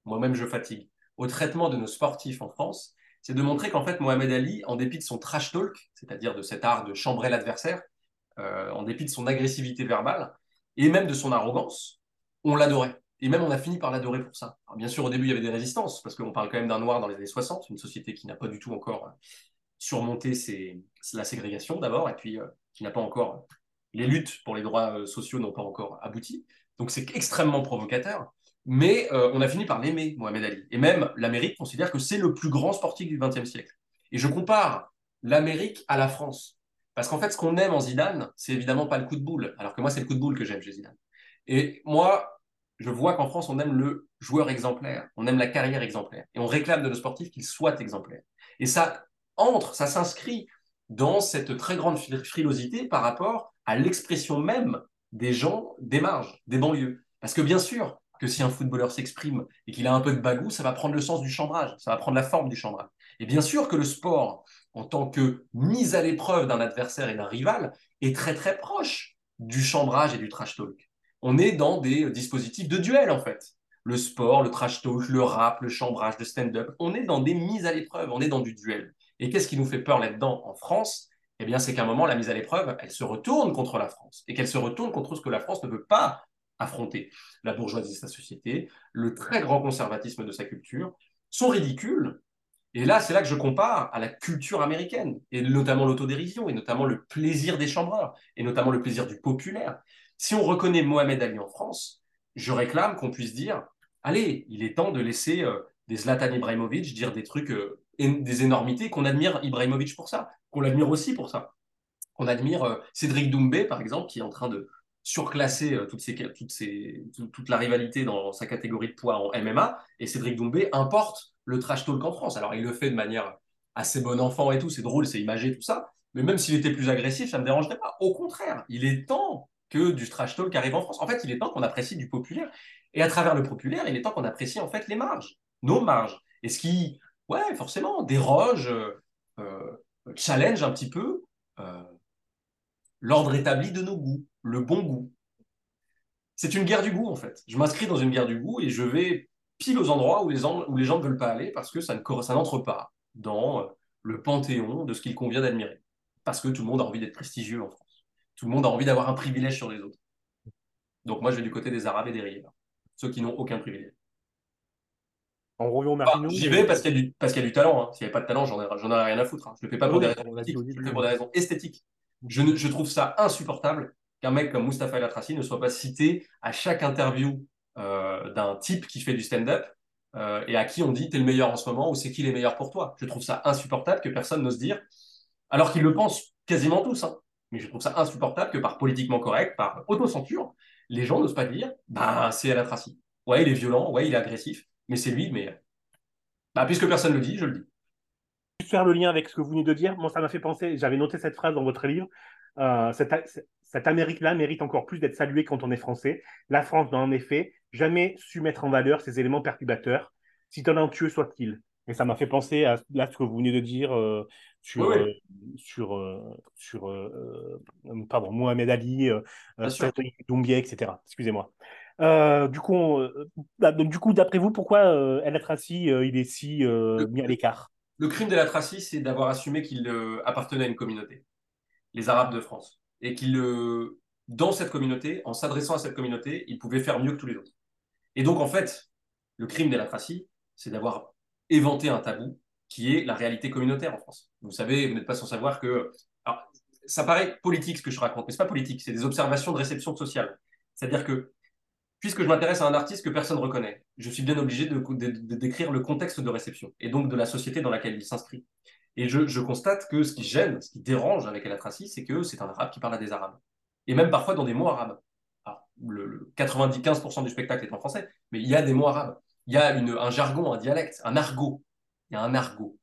E: moi-même je fatigue, au traitement de nos sportifs en France, c'est de montrer qu'en fait, Mohamed Ali, en dépit de son trash talk, c'est-à-dire de cet art de chambrer l'adversaire, euh, en dépit de son agressivité verbale, et même de son arrogance, on l'adorait. Et même on a fini par l'adorer pour ça. Alors, bien sûr, au début, il y avait des résistances, parce qu'on parle quand même d'un noir dans les années 60, une société qui n'a pas du tout encore surmonté la ségrégation d'abord, et puis qui n'a pas encore... Les luttes pour les droits euh, sociaux n'ont pas encore abouti. Donc c'est extrêmement provocateur. Mais euh, on a fini par l'aimer, Mohamed Ali. Et même l'Amérique considère que c'est le plus grand sportif du XXe siècle. Et je compare l'Amérique à la France. Parce qu'en fait, ce qu'on aime en Zidane, c'est évidemment pas le coup de boule. Alors que moi, c'est le coup de boule que j'aime chez Zidane. Et moi, je vois qu'en France, on aime le joueur exemplaire, on aime la carrière exemplaire, et on réclame de nos sportifs qu'ils soient exemplaires. Et ça entre, ça s'inscrit dans cette très grande frilosité par rapport à l'expression même des gens des marges, des banlieues. Parce que bien sûr que si un footballeur s'exprime et qu'il a un peu de bagou, ça va prendre le sens du chambrage, ça va prendre la forme du chambrage. Et bien sûr que le sport, en tant que mise à l'épreuve d'un adversaire et d'un rival, est très très proche du chambrage et du trash talk on est dans des dispositifs de duel en fait. Le sport, le trash talk, le rap, le chambrage, le stand-up, on est dans des mises à l'épreuve, on est dans du duel. Et qu'est-ce qui nous fait peur là-dedans en France? Eh bien, c'est qu'à un moment, la mise à l'épreuve, elle se retourne contre la France et qu'elle se retourne contre ce que la France ne veut pas affronter. La bourgeoisie de sa société, le très grand conservatisme de sa culture, sont ridicules. Et là, c'est là que je compare à la culture américaine, et notamment l'autodérision, et notamment le plaisir des chambreurs, et notamment le plaisir du populaire. Si on reconnaît Mohamed Ali en France, je réclame qu'on puisse dire allez, il est temps de laisser euh, des Zlatan Ibrahimovic dire des trucs, euh, des énormités, qu'on admire Ibrahimovic pour ça, qu'on l'admire aussi pour ça. On admire euh, Cédric Doumbé, par exemple, qui est en train de surclasser euh, toutes toute la rivalité dans sa catégorie de poids en MMA, et Cédric Doumbé importe le trash talk en France. Alors, il le fait de manière assez bon enfant et tout, c'est drôle, c'est imagé, tout ça, mais même s'il était plus agressif, ça ne me dérangerait pas. Au contraire, il est temps que du trash talk arrive en France. En fait, il est temps qu'on apprécie du populaire. Et à travers le populaire, il est temps qu'on apprécie en fait les marges, nos marges. Et ce qui, ouais, forcément, déroge, euh, challenge un petit peu euh, l'ordre établi de nos goûts, le bon goût. C'est une guerre du goût, en fait. Je m'inscris dans une guerre du goût et je vais pile aux endroits où les, gens ne veulent pas aller parce que ça n'entre pas dans euh, le panthéon de ce qu'il convient d'admirer. Parce que tout le monde a envie d'être prestigieux en France. Tout le monde a envie d'avoir un privilège sur les autres. Donc moi, je vais du côté des Arabes et des Rives, ceux qui n'ont aucun privilège.
D: En Royon
E: Bah,
D: Marino.
E: J'y vais parce qu'il y, a du- parce qu'il y a du talent. hein. S'il n'y avait pas de talent, j'en ai, rien à foutre. hein. Je ne le fais pas pour
D: Oui,
E: des
D: on
E: raisons
D: dit au
E: je le fais pour des raisons esthétiques. Je, ne- je trouve ça insupportable qu'un mec comme Mustafa El Atrassi ne soit pas cité à chaque interview euh, d'un type qui fait du stand-up euh, et à qui on dit t'es le meilleur en ce moment ou c'est qui les meilleurs pour toi? Je trouve ça insupportable que personne n'ose dire, alors qu'ils le pensent quasiment tous. Hein. Mais je trouve ça insupportable que par politiquement correct, par autocensure, les gens n'osent pas dire bah c'est El Atrassi. Ouais, il est violent, ouais, il est agressif, mais c'est lui, mais bah, puisque personne ne le dit, je le dis.
D: Juste faire le lien avec ce que vous venez de dire, moi ça m'a fait penser, j'avais noté cette phrase dans votre livre, euh, cette, cette Amérique-là mérite encore plus d'être saluée quand on est français. La France n'a en effet jamais su mettre en valeur ces éléments perturbateurs, si talentueux soit-il. Et ça m'a fait penser à là, ce que vous venez de dire euh, sur,
E: Oui,
D: euh, sur, euh, sur euh, pardon, Mohamed Ali, Doumbia, etc. Excusez-moi. Euh, du coup, on- euh, bah, du coup, d'après vous, pourquoi euh, El Atrassi, euh, il est si
E: Le-
D: mis à l'écart?
E: Le crime d'El Atrassi, c'est d'avoir assumé qu'il appartenait à une communauté, les Arabes de France, et qu'il, dans cette communauté, en s'adressant à cette communauté, il pouvait faire mieux que tous les autres. Et donc, en fait, le crime d'El Atrassi, c'est d'avoir éventé un tabou qui est la réalité communautaire en France. Vous savez, vous n'êtes pas sans savoir que... Alors, ça paraît politique ce que je raconte, mais c'est pas politique, c'est des observations de réception sociale. C'est-à-dire que puisque je m'intéresse à un artiste que personne ne reconnaît, je suis bien obligé de, décrire le contexte de réception et donc de la société dans laquelle il s'inscrit. Et je, constate que ce qui gêne, ce qui dérange avec El Atrassi, c'est que c'est un arabe qui parle à des arabes. Et même parfois dans des mots arabes. Alors, le, le 90-15% du spectacle est en français, mais il y a des mots arabes. Il y a un jargon, un dialecte, un argot. Il y a un argot.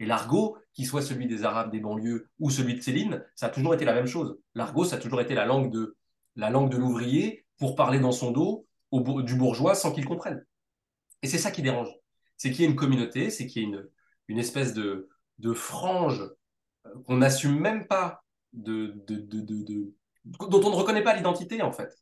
E: Et l'argot, qu'il soit celui des arabes des banlieues ou celui de Céline, ça a toujours été la même chose. L'argot, ça a toujours été la langue de la langue de l'ouvrier pour parler dans son dos du bourgeois sans qu'il comprenne. Et c'est ça qui dérange. C'est qu'il y ait une communauté, c'est qu'il y ait une, une espèce de, de frange euh, qu'on n'assume même pas, de, de, de, dont on ne reconnaît pas l'identité en fait.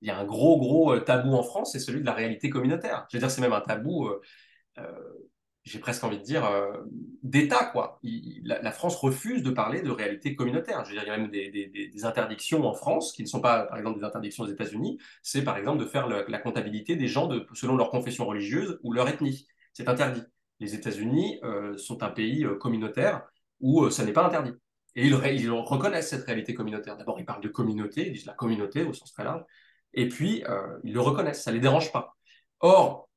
E: Il y a un gros, gros euh, tabou en France, c'est celui de la réalité communautaire. Je veux dire, c'est même un tabou, euh, j'ai presque envie de dire, euh, d'État, quoi. La, France refuse de parler de réalité communautaire. Je veux dire, il y a même des, interdictions en France qui ne sont pas, par exemple, des interdictions aux États-Unis. C'est, par exemple, de faire la comptabilité des gens selon leur confession religieuse ou leur ethnie. C'est interdit. Les États-Unis euh, sont un pays euh, communautaire où ça n'est pas interdit. Et ils, reconnaissent cette réalité communautaire. D'abord, ils parlent de communauté, ils disent la communauté au sens très large. Et puis, ils le reconnaissent, ça ne les dérange pas. Or,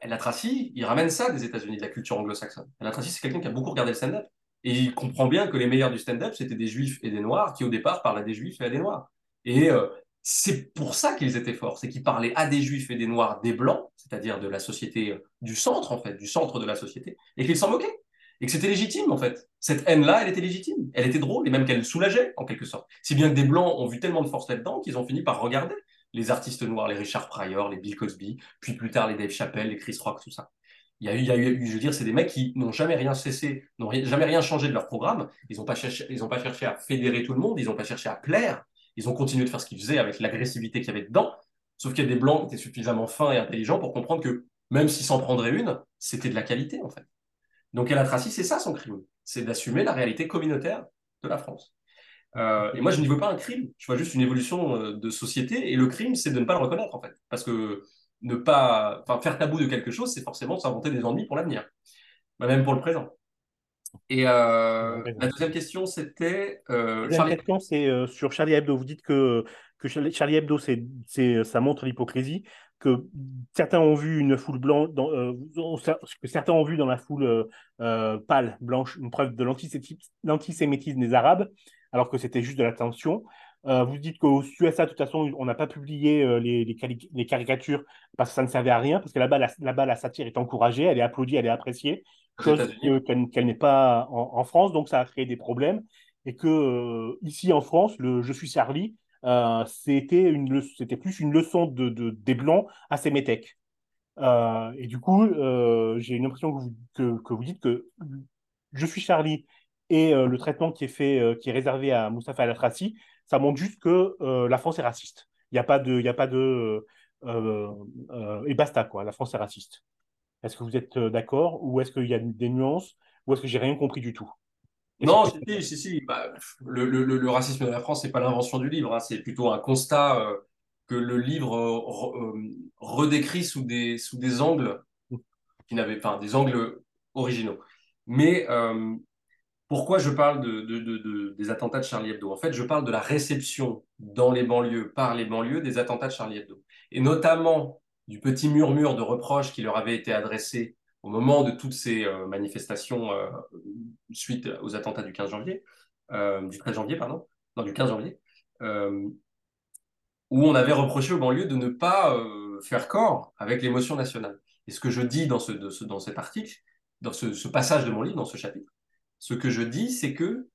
E: El Atrassi, il ramène ça des États-Unis, de la culture anglo-saxonne. El Atrassi, c'est quelqu'un qui a beaucoup regardé le stand-up. Et il comprend bien que les meilleurs du stand-up, c'était des juifs et des noirs qui, au départ, parlaient à des juifs et à des noirs. Et euh, c'est pour ça qu'ils étaient forts. C'est qu'ils parlaient à des juifs et des noirs, des blancs, c'est-à-dire de la société, euh, du centre, en fait, du centre de la société, et qu'ils s'en moquaient. Et que c'était légitime, en fait. Cette haine-là, elle était légitime. Elle était drôle, et même qu'elle soulageait, en quelque sorte. Si bien que des blancs ont vu tellement de force là-dedans qu'ils ont fini par regarder les artistes noirs, les Richard Pryor, les Bill Cosby, puis plus tard les Dave Chappelle, les Chris Rock, tout ça. Il y a eu, je veux dire, c'est des mecs qui n'ont jamais rien cessé, n'ont jamais rien changé de leur programme. Ils n'ont pas cherché, pas cherché à fédérer tout le monde, ils n'ont pas cherché à plaire. Ils ont continué de faire ce qu'ils faisaient avec l'agressivité qu'il y avait dedans. Sauf qu'il y a des blancs qui étaient suffisamment fins et intelligents pour comprendre que même s'ils s'en prendraient une, c'était de la qualité, en fait. Donc El Atrassi, c'est ça son crime. C'est d'assumer la réalité communautaire de la France. Euh, et moi, je n'y veux pas un crime. Je vois juste une évolution euh, de société. Et le crime, c'est de ne pas le reconnaître, en fait. Parce que ne pas, faire tabou de quelque chose, c'est forcément s'inventer des ennuis pour l'avenir, Bah, même pour le présent. Et euh, la deuxième question, c'était euh,
D: Deuxième
E: Charlie.
D: question, c'est euh, sur Charlie Hebdo. Vous dites que, que Charlie Hebdo, c'est, c'est, ça montre l'hypocrisie, que certains ont vu une foule blanche, dans, que certains ont vu dans la foule pâle, blanche, une preuve de l'antisémitisme des Arabes, alors que c'était juste de l'attention. Euh, vous dites qu'aux USA, de toute façon, on n'a pas publié euh, les, les, cali- les caricatures parce que ça ne servait à rien, parce que là-bas, la, là-bas, la satire est encouragée, elle est applaudie, elle est appréciée, chose qu'elle n'est pas en, en France, donc ça a créé des problèmes et que euh, ici en France, le Je suis Charlie, euh, c'était plus une leçon de, de- des Blancs à ces métèques. Et du coup, j'ai une impression que vous, que, que vous dites que Je suis Charlie et euh, le traitement qui est fait, euh, qui est réservé à Moustapha El Atrassi, ça montre juste que euh, la France est raciste. Il n'y a pas de, il a pas de et basta quoi. La France est raciste. Est-ce que vous êtes d'accord ou est-ce qu'il y a des nuances ou est-ce que j'ai rien compris du tout? Et
E: Non,
D: c'est-
E: si, si, si. Bah, le, le- le- le racisme de la France, c'est pas l'invention du livre, hein, c'est plutôt un constat euh, que le livre euh, re- euh, redécrit sous des, sous des angles qui n'avaient, enfin, des angles originaux. Mais pourquoi je parle de, de- de- de- des attentats de Charlie Hebdo? En fait, je parle de la réception dans les banlieues, par les banlieues, des attentats de Charlie Hebdo. Et notamment du petit murmure de reproches qui leur avait été adressé au moment de toutes ces euh, manifestations euh, suite aux attentats du 15 janvier, euh, du 13 janvier, pardon, non, du 15 janvier, où on avait reproché aux banlieues de ne pas faire corps avec l'émotion nationale. Et ce que je dis dans, cet article, dans ce passage de mon livre, dans ce chapitre, ce que je dis, c'est que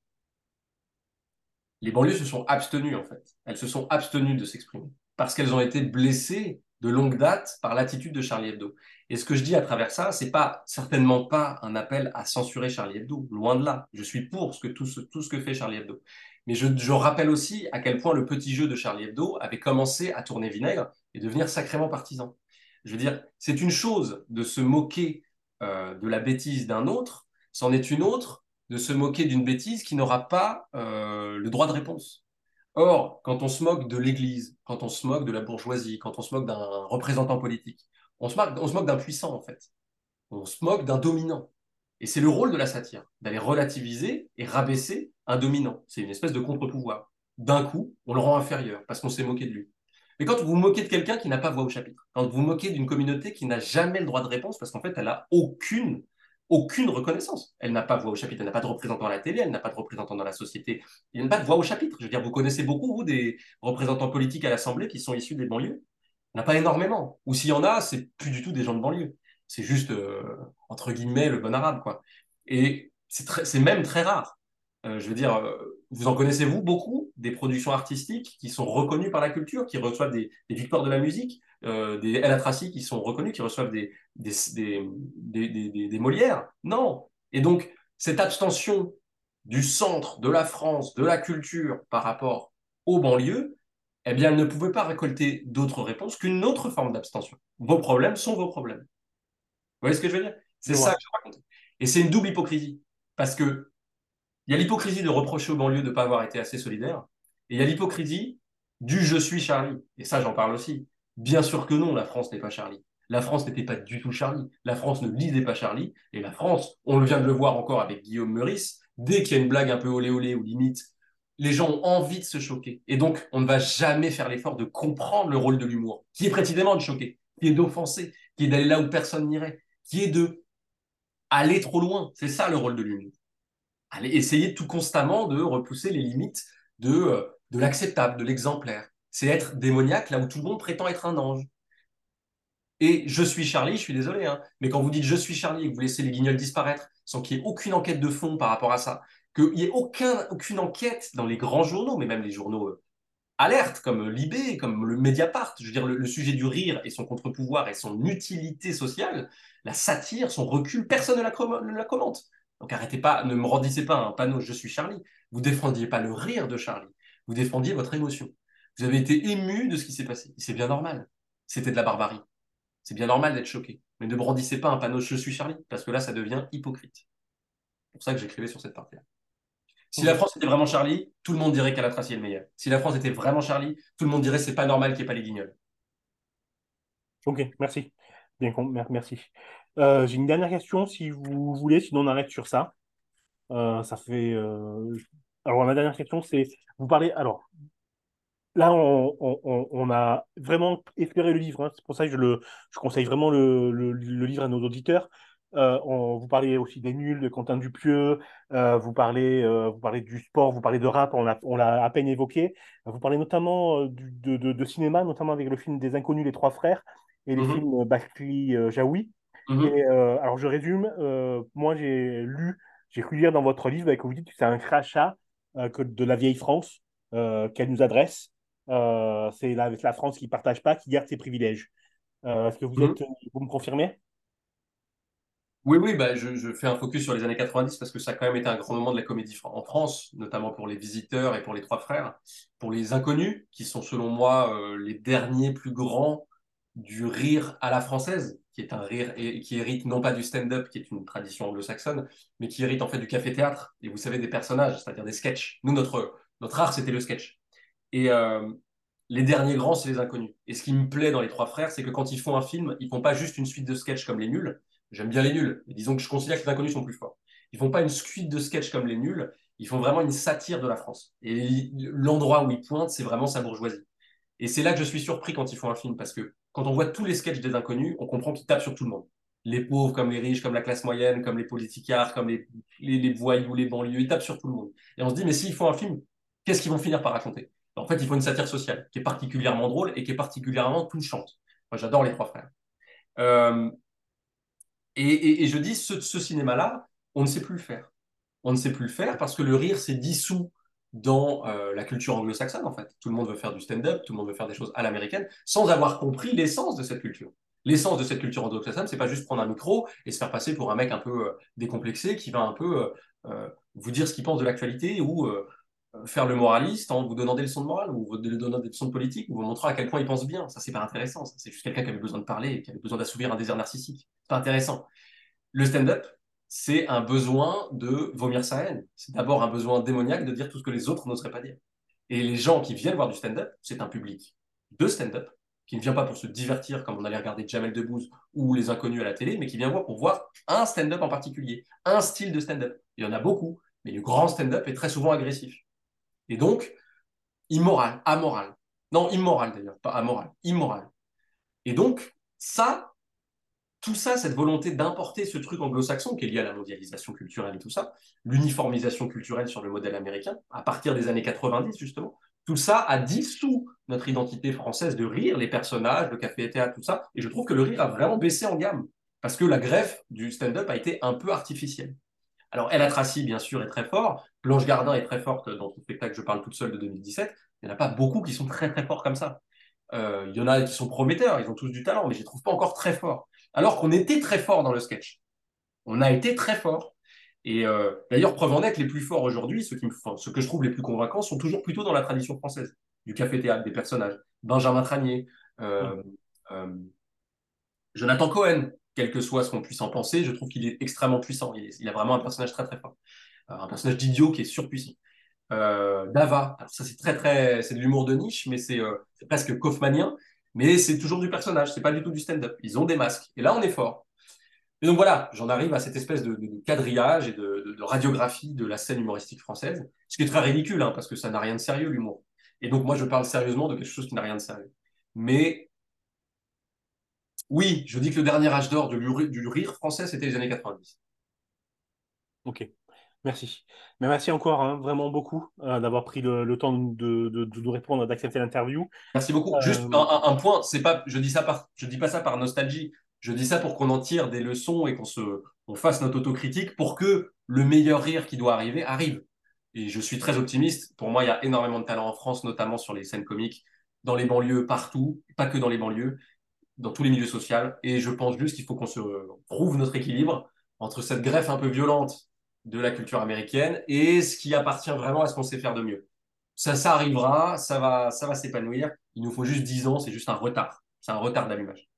E: les banlieues se sont abstenues, en fait. Elles se sont abstenues de s'exprimer parce qu'elles ont été blessées de longue date par l'attitude de Charlie Hebdo. Et ce que je dis à travers ça, c'est pas certainement pas un appel à censurer Charlie Hebdo, loin de là. Je suis pour ce que, tout, ce, que fait Charlie Hebdo. Mais je, je rappelle aussi à quel point le petit jeu de Charlie Hebdo avait commencé à tourner vinaigre et devenir sacrément partisan. Je veux dire, c'est une chose de se moquer euh, de la bêtise d'un autre, c'en est une autre de se moquer d'une bêtise qui n'aura pas euh, le droit de réponse. Or, quand on se moque de l'Église, quand on se moque de la bourgeoisie, quand on se moque d'un représentant politique, on se on se moque d'un puissant, en fait. On se moque d'un dominant. Et c'est le rôle de la satire, d'aller relativiser et rabaisser un dominant. C'est une espèce de contre-pouvoir. D'un coup, on le rend inférieur parce qu'on s'est moqué de lui. Mais quand vous vous moquez de quelqu'un qui n'a pas voix au chapitre, quand vous vous moquez d'une communauté qui n'a jamais le droit de réponse, parce qu'en fait, elle n'a aucune, aucune reconnaissance. Elle n'a pas voix au chapitre, elle n'a pas de représentant à la télé, elle n'a pas de représentant dans la société, il n'a pas de voix au chapitre. Je veux dire, vous connaissez beaucoup, vous, des représentants politiques à l'Assemblée qui sont issus des banlieues? Il n'y en a pas énormément. Ou s'il y en a, c'est plus du tout des gens de banlieue. C'est juste, euh, entre guillemets, le bon arabe, quoi. Et c'est même très rare. Euh, je veux dire, euh, vous en connaissez, vous, beaucoup, des productions artistiques qui sont reconnues par la culture, qui reçoivent des, des victoires de la musique, euh, des El qui sont reconnus, qui reçoivent des, des, des, des, des Molières Non. Et donc, cette abstention du centre, de la France, de la culture par rapport aux banlieues, eh bien, elle ne pouvait pas récolter d'autres réponses qu'une autre forme d'abstention. Vos problèmes sont vos problèmes. Vous voyez ce que je veux dire? C'est ça que je raconte. Et c'est une double hypocrisie. Parce que il y a l'hypocrisie de reprocher aux banlieues de ne pas avoir été assez solidaires. Et il y a l'hypocrisie du je suis Charlie. Et ça, j'en parle aussi. Bien sûr que non, la France n'est pas Charlie. La France n'était pas du tout Charlie. La France ne lisait pas Charlie. Et la France, on vient de le voir encore avec Guillaume Meurice, dès qu'il y a une blague un peu olé olé ou limite, les gens ont envie de se choquer. Et donc, on ne va jamais faire l'effort de comprendre le rôle de l'humour, qui est précisément de choquer, qui est d'offenser, qui est d'aller là où personne n'irait, qui est de aller trop loin. C'est ça le rôle de l'humour. Aller essayer tout constamment de repousser les limites de, euh, de l'acceptable, de l'exemplaire. C'est être démoniaque là où tout le monde prétend être un ange. Et je suis Charlie, je suis désolé, hein, mais quand vous dites je suis Charlie et que vous laissez les guignols disparaître sans qu'il y ait aucune enquête de fond par rapport à ça, qu'il n'y ait aucun, aucune enquête dans les grands journaux, mais même les journaux euh, alertes comme Libé, comme le Mediapart, je veux dire, le, sujet du rire et son contre-pouvoir et son utilité sociale, la satire, son recul, personne ne la, ne la commente. Donc arrêtez pas, ne me rendissez pas un panneau je suis Charlie. Vous défendiez pas le rire de Charlie, vous défendiez votre émotion. Vous avez été ému de ce qui s'est passé. C'est bien normal. C'était de la barbarie. C'est bien normal d'être choqué. Mais ne brandissez pas un panneau je suis Charlie, parce que là, ça devient hypocrite. C'est pour ça que j'écrivais sur cette partie-là. Si la France était vraiment Charlie, tout le monde dirait qu'Alatraci est le meilleur. Si la France était vraiment Charlie, tout le monde dirait c'est pas normal qu'il n'y ait pas les guignols.
D: Ok, merci. Bien, merci. Euh, J'ai une dernière question, si vous voulez, sinon on arrête sur ça. Euh, ça fait. Euh... Alors, ma dernière question, c'est vous parlez. Alors, là, on, on, on, a vraiment espéré le livre. Hein. C'est pour ça que je, le, je conseille vraiment le, le, le livre à nos auditeurs. Euh, on, vous parlez aussi des nuls, de Quentin Dupieux, euh, vous, parlez, euh, vous parlez du sport, vous parlez de rap, on l'a on à peine évoqué. Vous parlez notamment du, de, de, de, cinéma, notamment avec le film des Inconnus, les Trois Frères, et les
E: Mhm.
D: films Bakri Jaoui.
E: Mhm.
D: Et, euh, alors, je résume. moi, j'ai lu, j'ai cru lire dans votre livre bah, que vous dites que c'est un crachat que de la vieille France qu'elle nous adresse. Euh, c'est la, la France qui ne partage pas, qui garde ses privilèges. Euh, Est-ce que vous,
E: Mhm.
D: êtes, vous me confirmez?
E: Oui, oui, bah, je, je fais un focus sur les années 90 parce que ça a quand même été un grand moment de la comédie en France, notamment pour les visiteurs et pour les trois frères. Pour les inconnus, qui sont selon moi euh, les derniers plus grands du rire à la française, qui est un rire et qui hérite non pas du stand-up, qui est une tradition anglo-saxonne, mais qui hérite en fait du café-théâtre. Et vous savez, des personnages, c'est-à-dire des sketchs. Nous, notre, notre art, c'était le sketch. Et euh, les derniers grands, c'est les inconnus. Et ce qui me plaît dans les trois frères, c'est que quand ils font un film, ils font pas juste une suite de sketchs comme les nuls. J'aime bien les nuls, mais disons que je considère que les inconnus sont plus forts. Ils font pas une suite de sketchs comme les nuls, ils font vraiment une satire de la France. Et l'endroit où ils pointent, c'est vraiment sa bourgeoisie. Et c'est là que je suis surpris quand ils font un film, parce que quand on voit tous les sketchs des inconnus, on comprend qu'ils tapent sur tout le monde. Les pauvres comme les riches, comme la classe moyenne, comme les politicards, comme les, les, les voyous, les banlieues, ils tapent sur tout le monde. Et on se dit, mais s'ils font un film, qu'est-ce qu'ils vont finir par raconter? En fait, il faut une satire sociale qui est particulièrement drôle et qui est particulièrement touchante. J'adore les trois frères. Euh, et, je dis, ce, ce cinéma-là, on ne sait plus le faire. On ne sait plus le faire parce que le rire s'est dissous dans euh, la culture anglo-saxonne, en fait. Tout le monde veut faire du stand-up, tout le monde veut faire des choses à l'américaine, sans avoir compris l'essence de cette culture. L'essence de cette culture anglo-saxonne, c'est pas juste prendre un micro et se faire passer pour un mec un peu euh, décomplexé qui va un peu vous dire ce qu'il pense de l'actualité ou faire le moraliste en vous donnant des leçons de morale ou vous donnant des leçons de politique ou vous montrant à quel point il pense bien. Ça, c'est pas intéressant. C'est juste quelqu'un qui avait besoin de parler qui avait besoin d'assouvir un désir narcissique. C'est pas intéressant. Le stand-up, c'est un besoin de vomir sa haine. C'est d'abord un besoin démoniaque de dire tout ce que les autres n'oseraient pas dire. Et les gens qui viennent voir du stand-up, c'est un public de stand-up qui ne vient pas pour se divertir comme on allait regarder Jamel Debbouze ou les inconnus à la télé, mais qui vient voir pour voir un stand-up en particulier, un style de stand-up. Il y en a beaucoup, mais le grand stand-up est très souvent agressif. Et donc, immoral, amoral. Non, immoral d'ailleurs, pas amoral, immoral. Et donc, ça, tout ça, cette volonté d'importer ce truc anglo-saxon qui est lié à la mondialisation culturelle et tout ça, l'uniformisation culturelle sur le modèle américain, à partir des années 90 justement, tout ça a dissous notre identité française de rire, les personnages, le café théâtre, tout ça. Et je trouve que le rire a vraiment baissé en gamme parce que la greffe du stand-up a été un peu artificielle. Alors, Ella Tracy, bien sûr, est très fort. Blanche Gardin est très forte dans le spectacle Je parle toute seule de 2017. Il n'y en a pas beaucoup qui sont très, très forts comme ça. Euh, il y en a qui sont prometteurs, ils ont tous du talent, mais je ne les trouve pas encore très forts alors qu'on était très fort dans le sketch. On a été très fort. Et euh, d'ailleurs, preuve en est les plus forts aujourd'hui, ceux, qui ceux que je trouve les plus convaincants, sont toujours plutôt dans la tradition française, du café-théâtre, des personnages. Benjamin Tranier, euh, Jonathan Cohen, quel que soit ce qu'on puisse en penser, je trouve qu'il est extrêmement puissant. Il, a vraiment un personnage très très fort. Un personnage d'idiot qui est surpuissant. Dava, alors ça c'est très très, c'est de l'humour de niche, mais c'est presque Kaufmanien mais c'est toujours du personnage, c'est pas du tout du stand-up. Ils ont des masques. Et là, on est fort. Et donc voilà, j'en arrive à cette espèce de, quadrillage et de, radiographie de la scène humoristique française, ce qui est très ridicule, hein, parce que ça n'a rien de sérieux, l'humour. Et donc moi, je parle sérieusement de quelque chose qui n'a rien de sérieux. Mais oui, je dis que le dernier âge d'or du rire français, c'était les années 90.
D: Ok. Merci. Mais merci encore, hein, vraiment beaucoup, euh, d'avoir pris le, temps de, de, nous répondre, d'accepter l'interview.
E: Merci beaucoup. Juste euh, un, point, c'est pas, je dis ça par, je dis pas ça par nostalgie. Je dis ça pour qu'on en tire des leçons et qu'on se, on fasse notre autocritique pour que le meilleur rire qui doit arriver arrive. Et je suis très optimiste. Pour moi, il y a énormément de talent en France, notamment sur les scènes comiques, dans les banlieues, partout, pas que dans les banlieues, dans tous les milieux sociaux. Et je pense juste qu'il faut qu'on se trouve notre équilibre entre cette greffe un peu violente de la culture américaine et ce qui appartient vraiment à ce qu'on sait faire de mieux. Ça, ça arrivera, ça va, ça va s'épanouir. Il nous faut juste 10 ans, c'est juste un retard. C'est un retard d'allumage.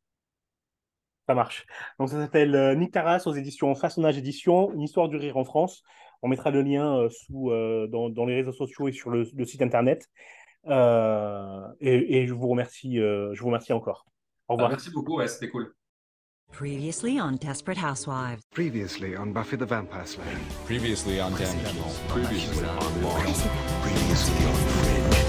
D: Ça marche. Donc ça s'appelle euh, Nick Taras aux éditions Façonnage Édition, une histoire du rire en France. On mettra le lien euh, sous, euh, dans, les réseaux sociaux et sur le, site internet. Et, je vous remercie, je vous remercie encore. Au revoir.
E: Ah, merci beaucoup, ouais, c'était cool.
A: Previously on Desperate Housewives.
B: Previously on Buffy the Vampire Slayer.
C: Previously on Damage.
B: Previously on Lost. Previously on Fringe.